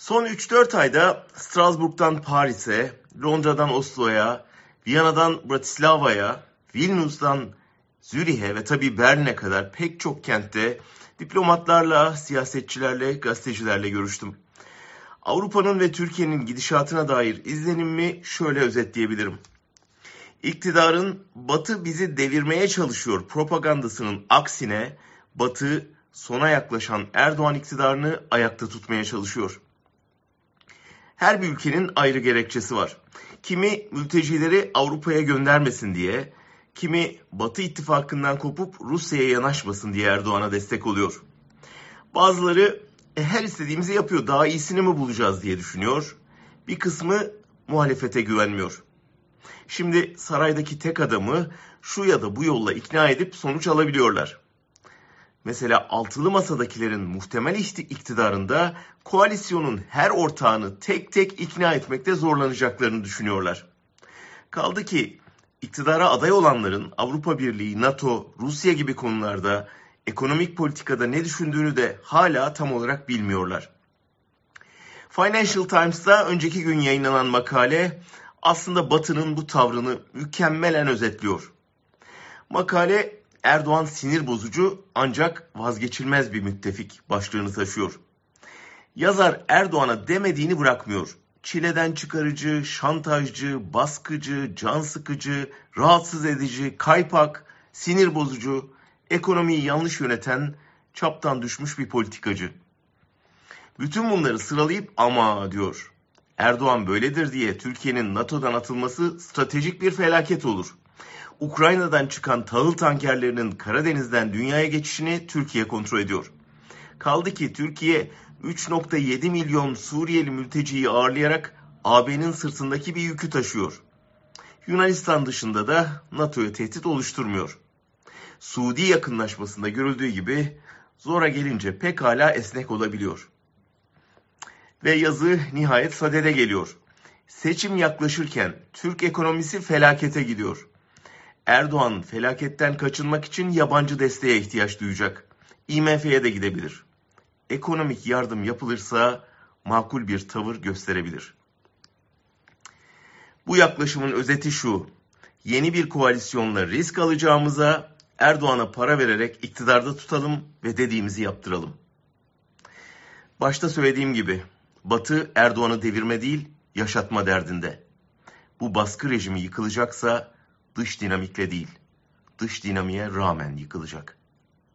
Son 3-4 ayda Strasbourg'dan Paris'e, Londra'dan Oslo'ya, Viyana'dan Bratislava'ya, Vilnius'tan Zürih'e ve tabii Berlin'e kadar pek çok kentte diplomatlarla, siyasetçilerle, gazetecilerle görüştüm. Avrupa'nın ve Türkiye'nin gidişatına dair izlenimimi şöyle özetleyebilirim. İktidarın Batı bizi devirmeye çalışıyor propagandasının aksine Batı sona yaklaşan Erdoğan iktidarını ayakta tutmaya çalışıyor. Her bir ülkenin ayrı gerekçesi var. Kimi mültecileri Avrupa'ya göndermesin diye, kimi Batı ittifakından kopup Rusya'ya yanaşmasın diye Erdoğan'a destek oluyor. Bazıları e, her istediğimizi yapıyor, daha iyisini mi bulacağız diye düşünüyor. Bir kısmı muhalefete güvenmiyor. Şimdi saraydaki tek adamı şu ya da bu yolla ikna edip sonuç alabiliyorlar. Mesela altılı masadakilerin muhtemel iktidarında koalisyonun her ortağını tek tek ikna etmekte zorlanacaklarını düşünüyorlar. Kaldı ki iktidara aday olanların Avrupa Birliği, NATO, Rusya gibi konularda ekonomik politikada ne düşündüğünü de hala tam olarak bilmiyorlar. Financial Times'ta önceki gün yayınlanan makale aslında Batı'nın bu tavrını mükemmelen özetliyor. Makale Erdoğan sinir bozucu ancak vazgeçilmez bir müttefik başlığını taşıyor. Yazar Erdoğan'a demediğini bırakmıyor. Çileden çıkarıcı, şantajcı, baskıcı, can sıkıcı, rahatsız edici, kaypak, sinir bozucu, ekonomiyi yanlış yöneten, çaptan düşmüş bir politikacı. Bütün bunları sıralayıp ama diyor. Erdoğan böyledir diye Türkiye'nin NATO'dan atılması stratejik bir felaket olur. Ukrayna'dan çıkan tahıl tankerlerinin Karadeniz'den dünyaya geçişini Türkiye kontrol ediyor. Kaldı ki Türkiye 3.7 milyon Suriyeli mülteciyi ağırlayarak AB'nin sırtındaki bir yükü taşıyor. Yunanistan dışında da NATO'ya tehdit oluşturmuyor. Suudi yakınlaşmasında görüldüğü gibi zora gelince pekala esnek olabiliyor. Ve yazı nihayet sadede geliyor. Seçim yaklaşırken Türk ekonomisi felakete gidiyor. Erdoğan felaketten kaçınmak için yabancı desteğe ihtiyaç duyacak. IMF'ye de gidebilir. Ekonomik yardım yapılırsa makul bir tavır gösterebilir. Bu yaklaşımın özeti şu. Yeni bir koalisyonla risk alacağımıza Erdoğan'a para vererek iktidarda tutalım ve dediğimizi yaptıralım. Başta söylediğim gibi Batı Erdoğan'ı devirme değil, yaşatma derdinde. Bu baskı rejimi yıkılacaksa dış dinamikle değil, dış dinamiğe rağmen yıkılacak.